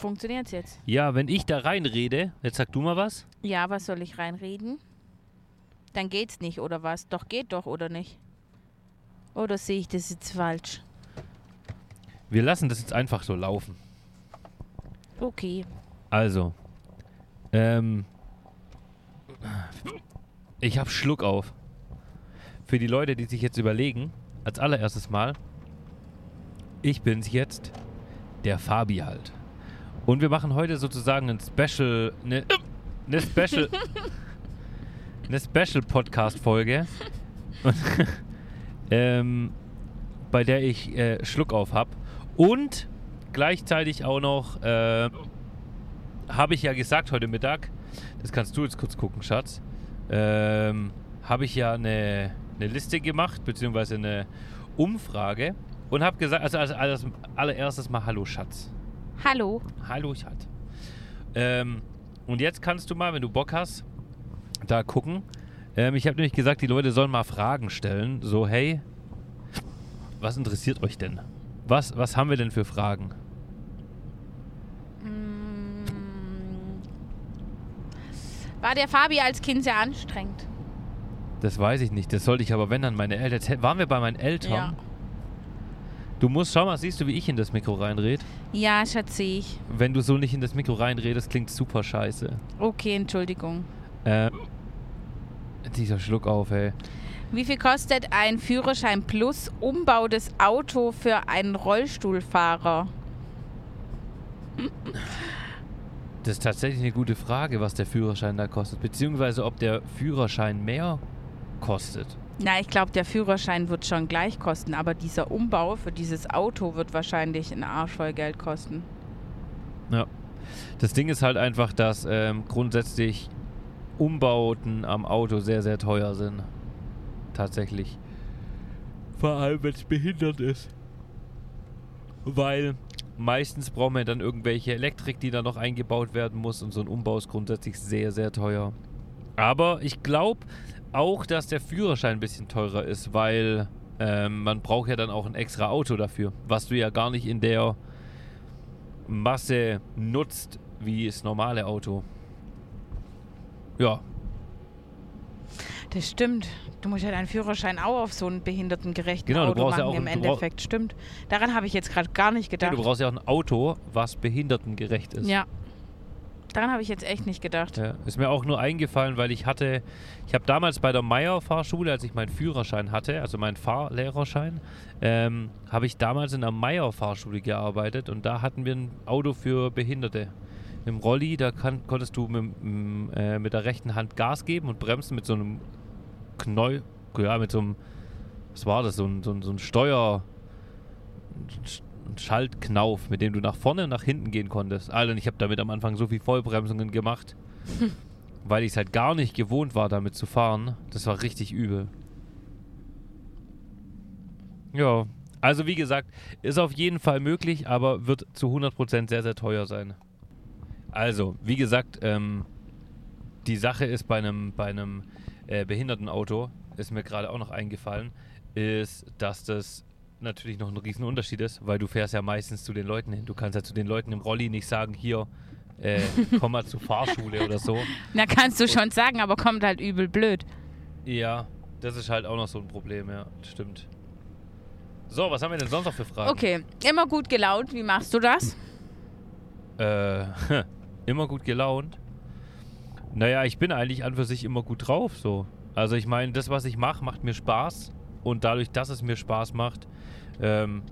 Funktioniert's jetzt? Ja, wenn ich da reinrede, jetzt sag du mal was. Ja, was soll ich reinreden? Dann geht's nicht, oder was? Doch geht doch, oder nicht? Oder sehe ich das jetzt falsch? Wir lassen das jetzt einfach so laufen. Okay. Also, ähm, ich hab Schluck auf. Für die Leute, die sich jetzt überlegen, als allererstes Mal, ich bin's jetzt, der Fabi halt. Und wir machen heute sozusagen ein Special, eine ne Special, eine Special Podcast Folge, ähm, bei der ich äh, Schluck auf hab und gleichzeitig auch noch äh, habe ich ja gesagt heute Mittag, das kannst du jetzt kurz gucken, Schatz, ähm, habe ich ja eine, eine Liste gemacht, beziehungsweise eine Umfrage und habe gesagt, also als, als allererstes mal Hallo Schatz. Hallo. Hallo Schatz. Ähm, und jetzt kannst du mal, wenn du Bock hast, da gucken. Ähm, ich habe nämlich gesagt, die Leute sollen mal Fragen stellen. So, hey, was interessiert euch denn? Was, was haben wir denn für Fragen? Mm. War der Fabi als Kind sehr anstrengend? Das weiß ich nicht. Das sollte ich aber, wenn dann meine Eltern. Waren wir bei meinen Eltern? Ja. Du musst, schau mal, siehst du, wie ich in das Mikro reinred? Ja, Schatz, sehe ich. Wenn du so nicht in das Mikro reinredest, klingt super scheiße. Okay, Entschuldigung. Äh, dieser Schluck auf, ey. Wie viel kostet ein Führerschein plus Umbau des Auto für einen Rollstuhlfahrer? Das ist tatsächlich eine gute Frage, was der Führerschein da kostet. Beziehungsweise ob der Führerschein mehr kostet. Na, ich glaube, der Führerschein wird schon gleich kosten, aber dieser Umbau für dieses Auto wird wahrscheinlich ein Arsch voll Geld kosten. Ja. Das Ding ist halt einfach, dass ähm, grundsätzlich Umbauten am Auto sehr, sehr teuer sind. Tatsächlich. Vor allem, wenn es behindert ist. Weil meistens brauchen wir dann irgendwelche Elektrik, die da noch eingebaut werden muss und so ein Umbau ist grundsätzlich sehr, sehr teuer. Aber ich glaube auch, dass der Führerschein ein bisschen teurer ist, weil ähm, man braucht ja dann auch ein extra Auto dafür, was du ja gar nicht in der Masse nutzt wie das normale Auto. Ja, Das stimmt. Du musst ja deinen Führerschein auch auf so einen behindertengerechten Genau, du Auto brauchst ja machen auch- im du Endeffekt. Stimmt. Daran habe ich jetzt gerade gar nicht Ja, gedacht. du brauchst ja auch ein Auto, was behindertengerecht ist. Ja. Daran habe ich jetzt echt nicht gedacht. Ja, ist mir auch nur eingefallen, weil ich hatte, ich habe damals bei der Meyer Fahrschule, als ich meinen Führerschein hatte, also meinen Fahrlehrerschein, ähm, habe ich damals in der Meyer Fahrschule gearbeitet und da hatten wir ein Auto für Behinderte. Im Rolli, da kann, konntest du mit, m, äh, mit der rechten Hand Gas geben und bremsen mit so einem Knäu, ja, mit so einem, was war das, so ein, so ein, so ein Steuer, Schaltknauf, mit dem du nach vorne und nach hinten gehen konntest. Alter, ich habe damit am Anfang so viel Vollbremsungen gemacht, weil ich es halt gar nicht gewohnt war, damit zu fahren. Das war richtig übel. Ja, also wie gesagt, ist auf jeden Fall möglich, aber wird zu 100% sehr, sehr teuer sein. Also, wie gesagt, ähm, die Sache ist bei einem, bei einem äh, Behindertenauto, ist mir gerade auch noch eingefallen, ist, dass das natürlich noch ein riesen Unterschied ist, weil du fährst ja meistens zu den Leuten hin. Du kannst ja zu den Leuten im Rolli nicht sagen, hier, äh, komm mal zur Fahrschule oder so. Na, kannst du schon sagen, aber kommt halt übel blöd. Ja, das ist halt auch noch so ein Problem, ja, stimmt. So, was haben wir denn sonst noch für Fragen? Okay, immer gut gelaunt. Wie machst du das? Äh, immer gut gelaunt. Naja, ich bin eigentlich an für sich immer gut drauf, so. Also ich meine, das, was ich mache, macht mir Spaß. Und dadurch, dass es mir Spaß macht, ähm,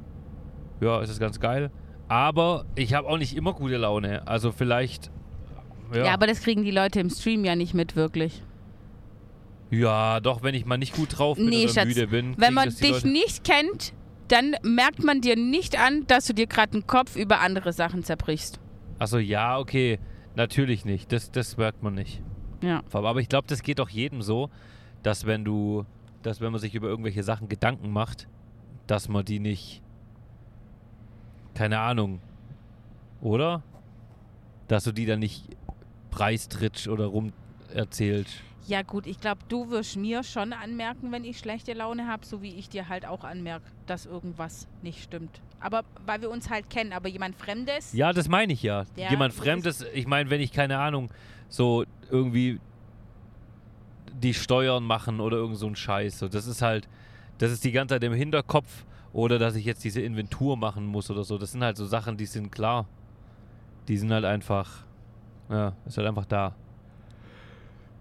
ja, ist es ganz geil. Aber ich habe auch nicht immer gute Laune. Also vielleicht, ja, Ja. aber das kriegen die Leute im Stream ja nicht mit, wirklich. ja, doch, wenn ich mal nicht gut drauf bin Nee, oder Schatz, müde bin. Wenn man dich Leute- nicht kennt, dann merkt man dir nicht an, dass du dir gerade den Kopf über andere Sachen zerbrichst. Achso, ja, okay. Natürlich nicht. Das, das merkt man nicht. Ja. Aber ich glaube, das geht doch jedem so, dass wenn du, dass wenn man sich über irgendwelche Sachen Gedanken macht, dass man die nicht, keine Ahnung, oder? Dass du die dann nicht preistrittst oder rum erzählst. Ja gut, ich glaube, du wirst mir schon anmerken, wenn ich schlechte Laune habe, so wie ich dir halt auch anmerke, dass irgendwas nicht stimmt. Aber weil wir uns halt kennen, aber jemand Fremdes. Ja, das meine ich ja. Ja, Jemand Fremdes, ich meine, wenn ich keine Ahnung, so irgendwie die Steuern machen oder irgend so ein Scheiß. So, das ist halt, das ist die ganze Zeit im Hinterkopf oder dass ich jetzt diese Inventur machen muss oder so. Das sind halt so Sachen, die sind klar. Die sind halt einfach, ja, ist halt einfach da.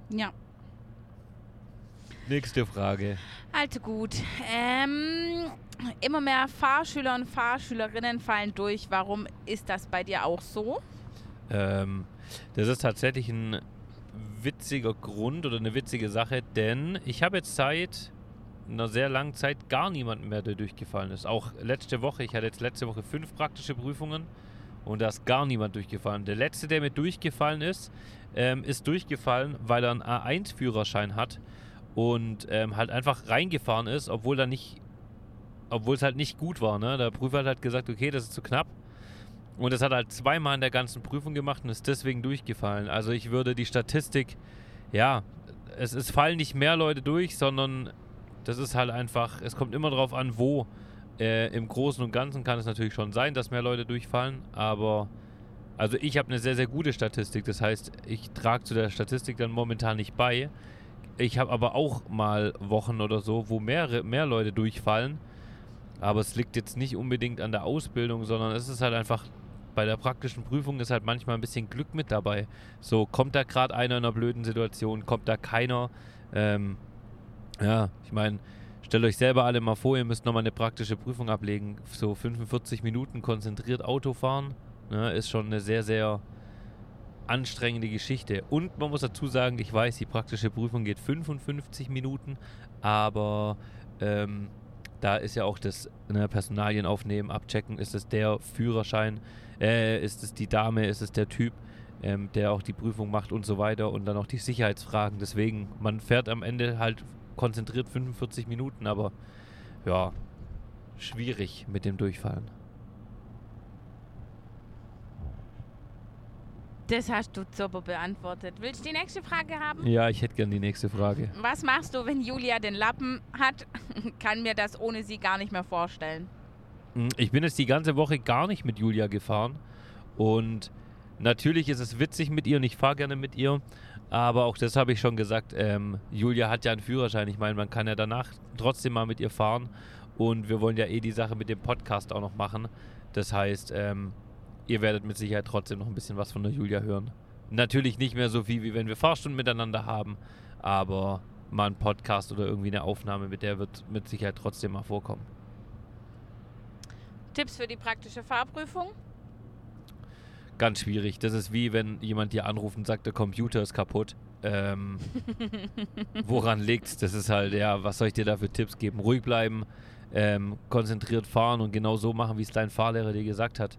Ja. Nächste Frage. Also gut. Ähm, immer mehr Fahrschüler und Fahrschülerinnen fallen durch. Warum ist das bei dir auch so? Ähm, das ist tatsächlich ein witziger Grund oder eine witzige Sache, denn ich habe jetzt seit einer sehr langen Zeit gar niemanden mehr, der durchgefallen ist. Auch letzte Woche, ich hatte jetzt letzte Woche fünf praktische Prüfungen und da ist gar niemand durchgefallen. Der letzte, der mir durchgefallen ist, ähm, ist durchgefallen, weil er einen A1-Führerschein hat und ähm, halt einfach reingefahren ist, obwohl er nicht, obwohl es halt nicht gut war. Ne? Der Prüfer hat halt gesagt, okay, das ist zu knapp. Und das hat halt zweimal in der ganzen Prüfung gemacht und ist deswegen durchgefallen. Also ich würde die Statistik, ja, es, es fallen nicht mehr Leute durch, sondern das ist halt einfach, es kommt immer darauf an, wo. Äh, Im Großen und Ganzen kann es natürlich schon sein, dass mehr Leute durchfallen, aber also ich habe eine sehr, sehr gute Statistik. Das heißt, ich trage zu der Statistik dann momentan nicht bei. Ich habe aber auch mal Wochen oder so, wo mehrere, mehr Leute durchfallen. Aber es liegt jetzt nicht unbedingt an der Ausbildung, sondern es ist halt einfach bei der praktischen Prüfung ist halt manchmal ein bisschen Glück mit dabei. So, kommt da gerade einer in einer blöden Situation, kommt da keiner. Ähm, ja, ich meine, stellt euch selber alle mal vor, ihr müsst nochmal eine praktische Prüfung ablegen. So 45 Minuten konzentriert Auto fahren, ne, ist schon eine sehr, sehr anstrengende Geschichte. Und man muss dazu sagen, ich weiß, die praktische Prüfung geht 55 Minuten, aber ähm, da ist ja auch das ne, Personalien aufnehmen, abchecken, ist es der Führerschein, äh, ist es die Dame, ist es der Typ, ähm, der auch die Prüfung macht und so weiter und dann auch die Sicherheitsfragen. Deswegen, man fährt am Ende halt konzentriert 45 Minuten, aber ja, schwierig mit dem Durchfallen. Das hast du super beantwortet. Willst du die nächste Frage haben? Ja, ich hätte gern die nächste Frage. Was machst du, wenn Julia den Lappen hat? Kann mir das ohne sie gar nicht mehr vorstellen. Hm, Ich bin jetzt die ganze Woche gar nicht mit Julia gefahren und natürlich ist es witzig mit ihr und ich fahre gerne mit ihr, aber auch das habe ich schon gesagt, ähm, Julia hat ja einen Führerschein, ich meine, man kann ja danach trotzdem mal mit ihr fahren und wir wollen ja eh die Sache mit dem Podcast auch noch machen, das heißt, ähm, ihr werdet mit Sicherheit trotzdem noch ein bisschen was von der Julia hören. Natürlich nicht mehr so viel, wie wenn wir Fahrstunden miteinander haben, aber mal ein Podcast oder irgendwie eine Aufnahme mit der wird mit Sicherheit trotzdem mal vorkommen. Tipps für die praktische Fahrprüfung? Ganz schwierig. Das ist wie wenn jemand dir anruft und sagt, der Computer ist kaputt. Ähm, woran liegt's? Das ist halt, ja, was soll ich dir da für Tipps geben? Ruhig bleiben, ähm, konzentriert fahren und genau so machen, wie es dein Fahrlehrer dir gesagt hat.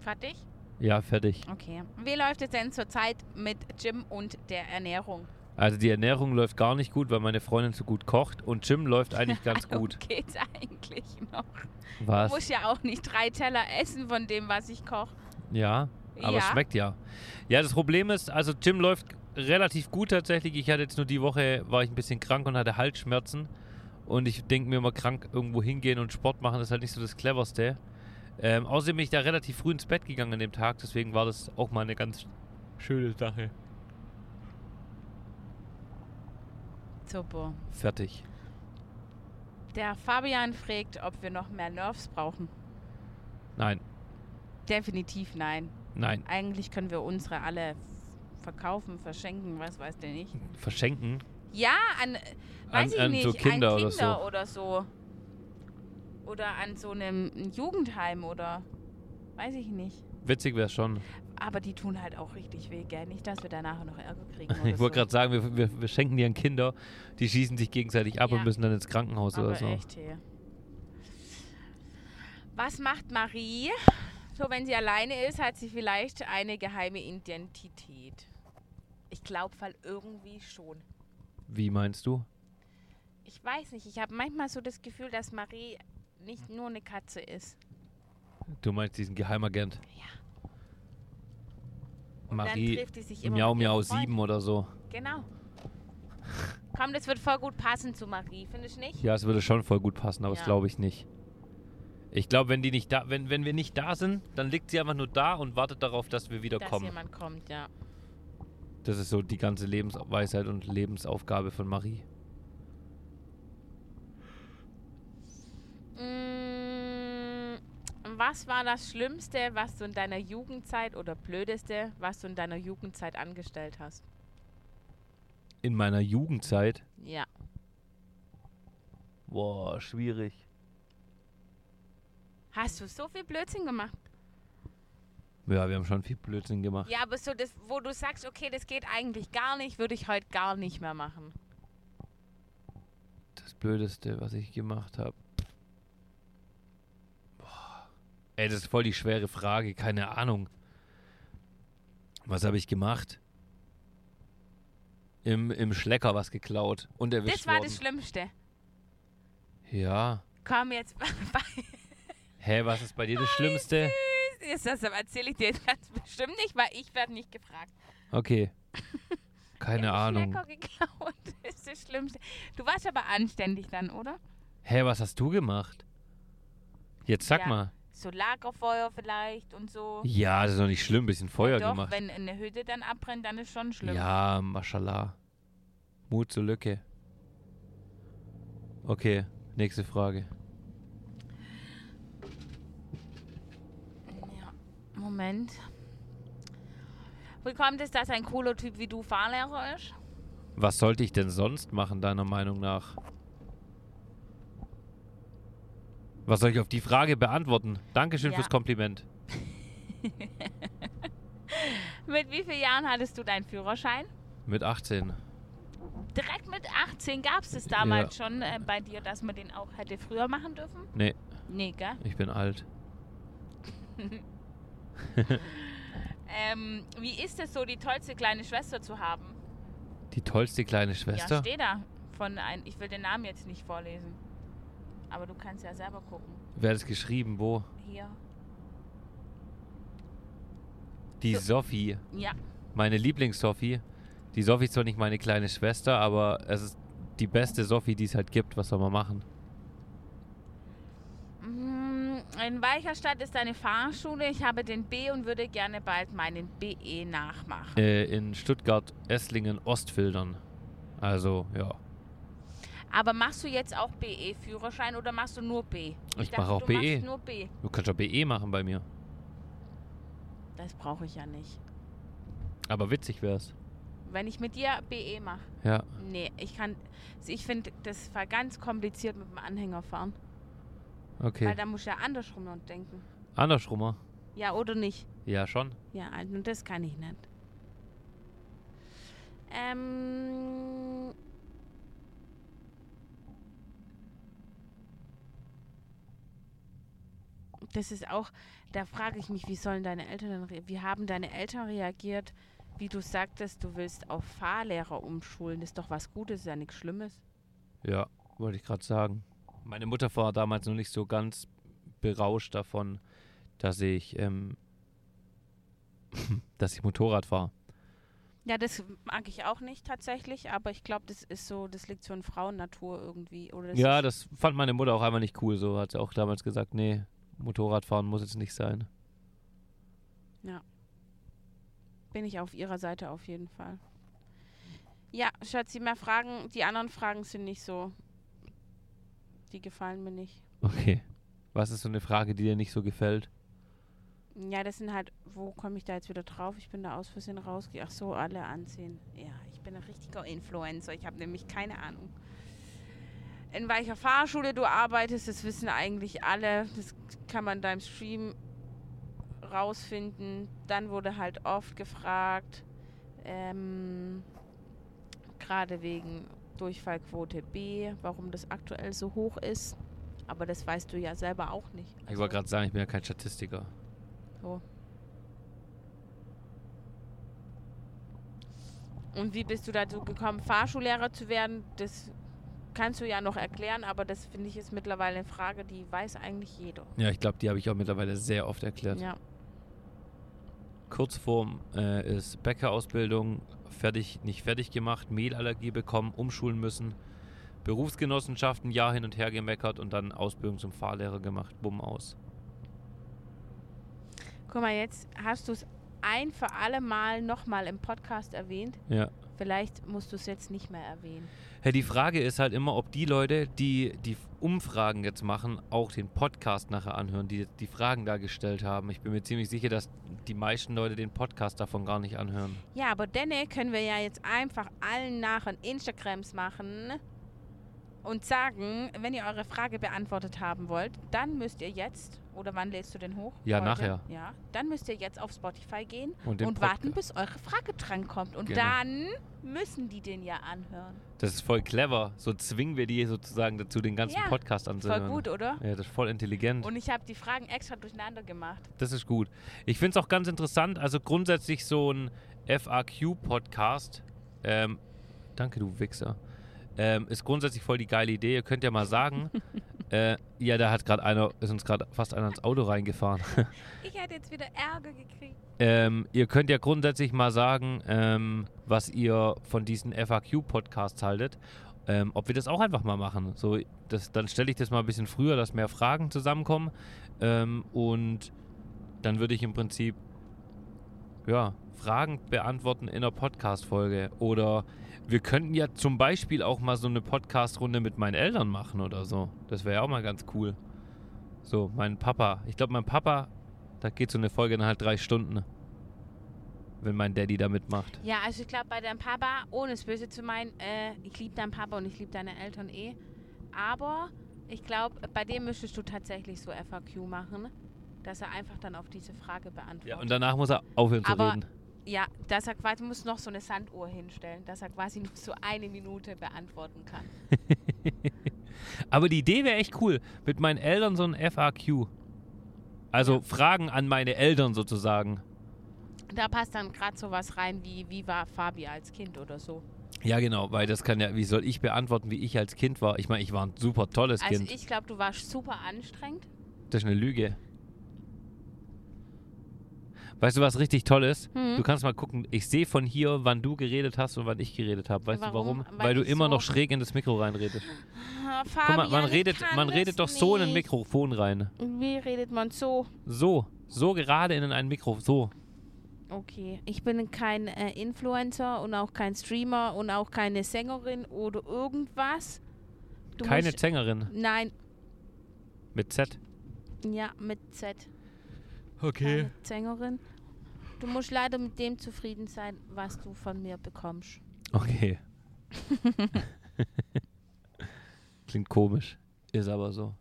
Fertig? Ja, fertig. Okay. Wie läuft es denn zurzeit mit Gym und der Ernährung? Also die Ernährung läuft gar nicht gut, weil meine Freundin so gut kocht und Gym läuft eigentlich ganz gut. Geht's eigentlich noch? Was? Du musst ja auch nicht drei Teller essen von dem, was ich koche. Ja, aber es Ja. schmeckt ja. Ja, das Problem ist, also Gym läuft relativ gut tatsächlich. Ich hatte jetzt nur die Woche, war ich ein bisschen krank und hatte Halsschmerzen. Und ich denke mir immer, krank irgendwo hingehen und Sport machen ist halt nicht so das Cleverste. Ähm, außerdem bin ich da relativ früh ins Bett gegangen an dem Tag, deswegen war das auch mal eine ganz schöne Sache. Super. Fertig. Der Fabian fragt, ob wir noch mehr Nerves brauchen. Nein, Definitiv nein. nein. Eigentlich können wir unsere alle verkaufen, verschenken, was weiß der nicht. Verschenken. Ja, an, weiß An- ich an nicht, so Kinder an oder Kinder so. oder so. Oder an so einem Jugendheim oder weiß ich nicht. Witzig wäre schon. Aber die tun halt auch richtig weh, gell? Nicht, dass wir danach noch Ärger kriegen. Ich wollte so. gerade sagen, wir, wir, wir schenken die an Kinder, die schießen sich gegenseitig ab Ja. und müssen dann ins Krankenhaus Aber oder so. echt hier. Was macht Marie? So, wenn sie alleine ist, hat sie vielleicht eine geheime Identität. Ich glaube, weil irgendwie schon. Wie meinst du? Ich weiß nicht, ich habe manchmal so das Gefühl, dass Marie nicht nur eine Katze ist. Du meinst diesen Geheimagent? Ja. Und Marie dann trifft die sich immer Miau mit Miau Freunden. 7 oder so. Genau. Komm, das wird voll gut passen zu Marie, findest du nicht? Ja, es würde schon voll gut passen, aber das Ja. glaube ich nicht. Ich glaube, wenn die nicht da, wenn, wenn wir nicht da sind, dann liegt sie einfach nur da und wartet darauf, dass wir wieder Dass kommen. jemand kommt, ja. Das ist so die ganze Lebensweisheit und Lebensaufgabe von Marie. Was war das Schlimmste, was du in deiner Jugendzeit oder blödeste, was du in deiner Jugendzeit angestellt hast? In meiner Jugendzeit, Ja. boah, schwierig. Hast du so viel Blödsinn gemacht? Ja, wir haben schon viel Blödsinn gemacht. Ja, aber so das, wo du sagst, okay, das geht eigentlich gar nicht, würde ich heute gar nicht mehr machen. Das Blödeste, was ich gemacht habe. Ey, das ist voll die schwere Frage, keine Ahnung. Was habe ich gemacht? Im, Im Schlecker was geklaut und erwischt Das war worden. das Schlimmste. Ja. Komm jetzt. Hä, was ist bei dir das Schlimmste? Jetzt das erzähle ich dir ganz bestimmt nicht, weil ich werde nicht gefragt. Okay. Keine Im Ahnung. Schlecker geklaut. Das ist das Schlimmste. Du warst aber anständig dann, oder? Hä, was hast du gemacht? Jetzt sag Ja. mal. So Lagerfeuer vielleicht und so. Ja, das ist doch nicht schlimm, bisschen Feuer Doch, gemacht. wenn eine Hütte dann abbrennt, dann ist schon schlimm. Ja, mashallah. Mut zur Lücke. Okay, nächste Frage. Ja. Moment. Wie kommt es, dass ein cooler Typ wie du Fahrlehrer ist? Was sollte ich denn sonst machen, deiner Meinung nach? Was soll ich auf die Frage beantworten? Dankeschön Ja. fürs Kompliment. Mit wie vielen Jahren hattest du deinen Führerschein? Mit 18. Direkt mit 18 gab es das damals schon äh, bei dir, dass man den auch hätte früher machen dürfen? Nee, Nee, gell? ich bin alt. Ähm, wie ist es so, die tollste kleine Schwester zu haben? Die tollste kleine Ja, Schwester? steht da. Von ein, ich will den Namen jetzt nicht vorlesen. Aber du kannst ja selber gucken. Wer hat es geschrieben? Wo? Hier. Die So. Sophie. Ja. Meine Lieblings-Sophie. Die Sophie ist zwar nicht meine kleine Schwester, aber es ist die beste Sophie, die es halt gibt. Was soll man machen? Mm, In welcher Stadt ist deine Fahrschule? Ich habe den B und würde gerne bald meinen BE nachmachen. Äh, in Stuttgart, Esslingen, Ostfildern. Also, ja. Aber machst du jetzt auch BE-Führerschein oder machst du nur B? Ich dachte, mache auch du BE. Nur B. Du kannst auch BE machen bei mir. Das brauche ich ja nicht. Aber witzig wär's. Wenn ich mit dir BE mache. Ja. Nee, ich kann. Ich finde, das war ganz kompliziert mit dem Anhänger fahren. Weil Okay. da muss ich ja andersrum noch denken. Andersrum. Ja, oder nicht? Ja, schon. Ja, also und das kann ich nicht. Ähm. Das ist auch, da frage ich mich, wie sollen deine Eltern, wie haben deine Eltern reagiert, wie du sagtest, du willst auf Fahrlehrer umschulen. Das ist doch was Gutes, ist ja nichts Schlimmes. Ja, wollte ich gerade sagen. Meine Mutter war damals noch nicht so ganz berauscht davon, dass ich, ähm, dass ich Motorrad fahre. Ja, das mag ich auch nicht tatsächlich, aber ich glaube, das ist so, das liegt so in Frauennatur irgendwie. Oder das Ja, das fand meine Mutter auch einfach nicht cool. So hat sie auch damals gesagt, nee, Motorradfahren muss jetzt nicht sein. bin ich auf ihrer Seite auf jeden Fall. Ja, Schatzi, mehr Fragen. Die anderen Fragen sind nicht so. Die gefallen mir nicht. Okay. Was ist so eine Frage, die dir nicht so gefällt? Ja, das sind halt, wo komme ich da jetzt wieder drauf? Ich bin da aus Versehen rausgegangen. Ach so, alle anziehen. Ja, ich bin ein richtiger Influencer. Ich habe nämlich keine Ahnung. In welcher Fahrschule du arbeitest, das wissen eigentlich alle. Das kann man da im Stream rausfinden. Dann wurde halt oft gefragt, ähm, gerade wegen Durchfallquote B, warum das aktuell so hoch ist. Aber das weißt du ja selber auch nicht. Ich wollte gerade sagen, ich bin ja kein Statistiker. So. Und wie bist du dazu gekommen, Fahrschullehrer zu werden? Das kannst du ja noch erklären, aber das finde ich ist mittlerweile eine Frage, die weiß eigentlich jeder. Ja, ich glaube, die habe ich auch mittlerweile sehr oft erklärt. Ja. Kurzform äh, ist Bäckerausbildung, fertig, nicht fertig gemacht, Mehlallergie bekommen, umschulen müssen, Berufsgenossenschaft ein Jahr hin und her gemeckert und dann Ausbildung zum Fahrlehrer gemacht, bumm aus. Guck mal, jetzt hast du es ein für alle Mal nochmal im Podcast erwähnt. Ja. Vielleicht musst du es jetzt nicht mehr erwähnen. Hey, die Frage ist halt immer, ob die Leute, die die Umfragen jetzt machen, auch den Podcast nachher anhören, die die Fragen da gestellt haben. Ich bin mir ziemlich sicher, dass die meisten Leute den Podcast davon gar nicht anhören. Ja, aber dann können wir ja jetzt einfach allen nachher Instagrams machen und sagen, wenn ihr eure Frage beantwortet haben wollt, dann müsst ihr jetzt, oder wann lädst du den hoch? Ja, Heute? nachher. Ja, dann müsst ihr jetzt auf Spotify gehen Und, und warten, bis eure Frage drankommt. Und Genau. dann müssen die den ja anhören. Das ist voll clever. So zwingen wir die sozusagen dazu, den ganzen Ja, Podcast Voll anzuhören. gut, oder? Ja, das ist voll intelligent. Und ich habe die Fragen extra durcheinander gemacht. Das ist gut. Ich finde es auch ganz interessant, also grundsätzlich so ein FAQ-Podcast, ähm, danke du Wichser, ähm, ist grundsätzlich voll die geile Idee. Ihr könnt ja mal sagen, äh, ja, da hat gerade einer, ist uns gerade fast einer ins Auto reingefahren. Ich hätte jetzt wieder Ärger gekriegt. ähm, ihr könnt ja grundsätzlich mal sagen, ähm, was ihr von diesen FAQ-Podcasts haltet. Ähm, ob wir das auch einfach mal machen. So, das, dann stelle ich das mal ein bisschen früher, dass mehr Fragen zusammenkommen. Ähm, und dann würde ich im Prinzip ja, Fragen beantworten in einer Podcast-Folge. Oder wir könnten ja zum Beispiel auch mal so eine Podcast-Runde mit meinen Eltern machen oder so. Das wäre ja auch mal ganz cool. So, mein Papa. Ich glaube, mein Papa, da geht so eine Folge dann halt drei Stunden. Wenn mein Daddy da mitmacht. Ja, also ich glaube, bei deinem Papa, ohne es böse zu meinen, äh, ich liebe deinen Papa und ich liebe deine Eltern eh. Aber ich glaube, bei dem müsstest du tatsächlich so FAQ machen, dass er einfach dann auf diese Frage beantwortet. Ja, und danach muss er aufhören zu Aber- reden. Ja, dass er quasi muss noch so eine Sanduhr hinstellen, dass er quasi nur so eine Minute beantworten kann. Aber die Idee wäre echt cool. Mit meinen Eltern so ein FAQ. Also Ja. Fragen an meine Eltern sozusagen. Da passt dann gerade sowas rein wie, wie war Fabi als Kind oder so. Ja, genau, weil das kann ja, wie soll ich beantworten, wie ich als Kind war? Ich meine, ich war ein super tolles Also Kind. ich glaube, du warst super anstrengend. Das ist eine Lüge. Weißt du, was richtig toll ist? Mhm. Du kannst mal gucken, ich sehe von hier, wann du geredet hast und wann ich geredet habe. Weißt Warum? du warum? Weil Weil, du immer so- noch schräg in das Mikro reinredest. Ah, Guck mal, Fabian, man redet, man redet doch so in ein nicht. Mikrofon rein. Wie redet man so? So, so gerade in ein Mikro, so. Okay, ich bin kein äh, Influencer und auch kein Streamer und auch keine Sängerin oder irgendwas. Du Keine Sängerin Nein, mit Z. ja, mit Z. Okay. Keine Sängerin. Du musst leider mit dem zufrieden sein, was du von mir bekommst. Okay. Klingt komisch. Ist aber so.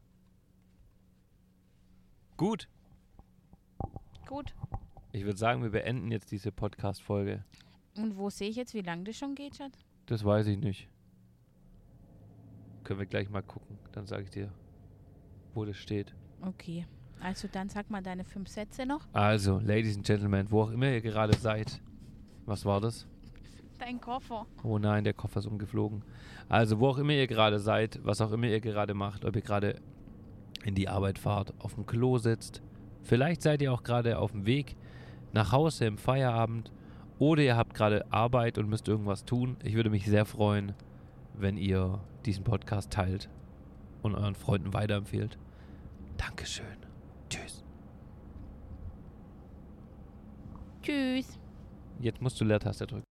Gut. Gut. Ich würde sagen, wir beenden jetzt diese Podcast-Folge. Und wo sehe ich jetzt, wie lange das schon geht, Schatz? Das weiß ich nicht. Können wir gleich mal gucken. Dann sage ich dir, wo das steht. Okay. Also dann sag mal deine fünf Sätze noch. Also, Ladies and Gentlemen, wo auch immer ihr gerade seid. Was war das? Dein Koffer. Oh nein, der Koffer ist umgeflogen. Also, wo auch immer ihr gerade seid, was auch immer ihr gerade macht, ob ihr gerade in die Arbeit fahrt, auf dem Klo sitzt, vielleicht seid ihr auch gerade auf dem Weg nach Hause im Feierabend oder ihr habt gerade Arbeit und müsst irgendwas tun. Ich würde mich sehr freuen, wenn ihr diesen Podcast teilt und euren Freunden weiterempfehlt. Dankeschön. Tschüss. Tschüss. Jetzt musst du Leertaste drücken.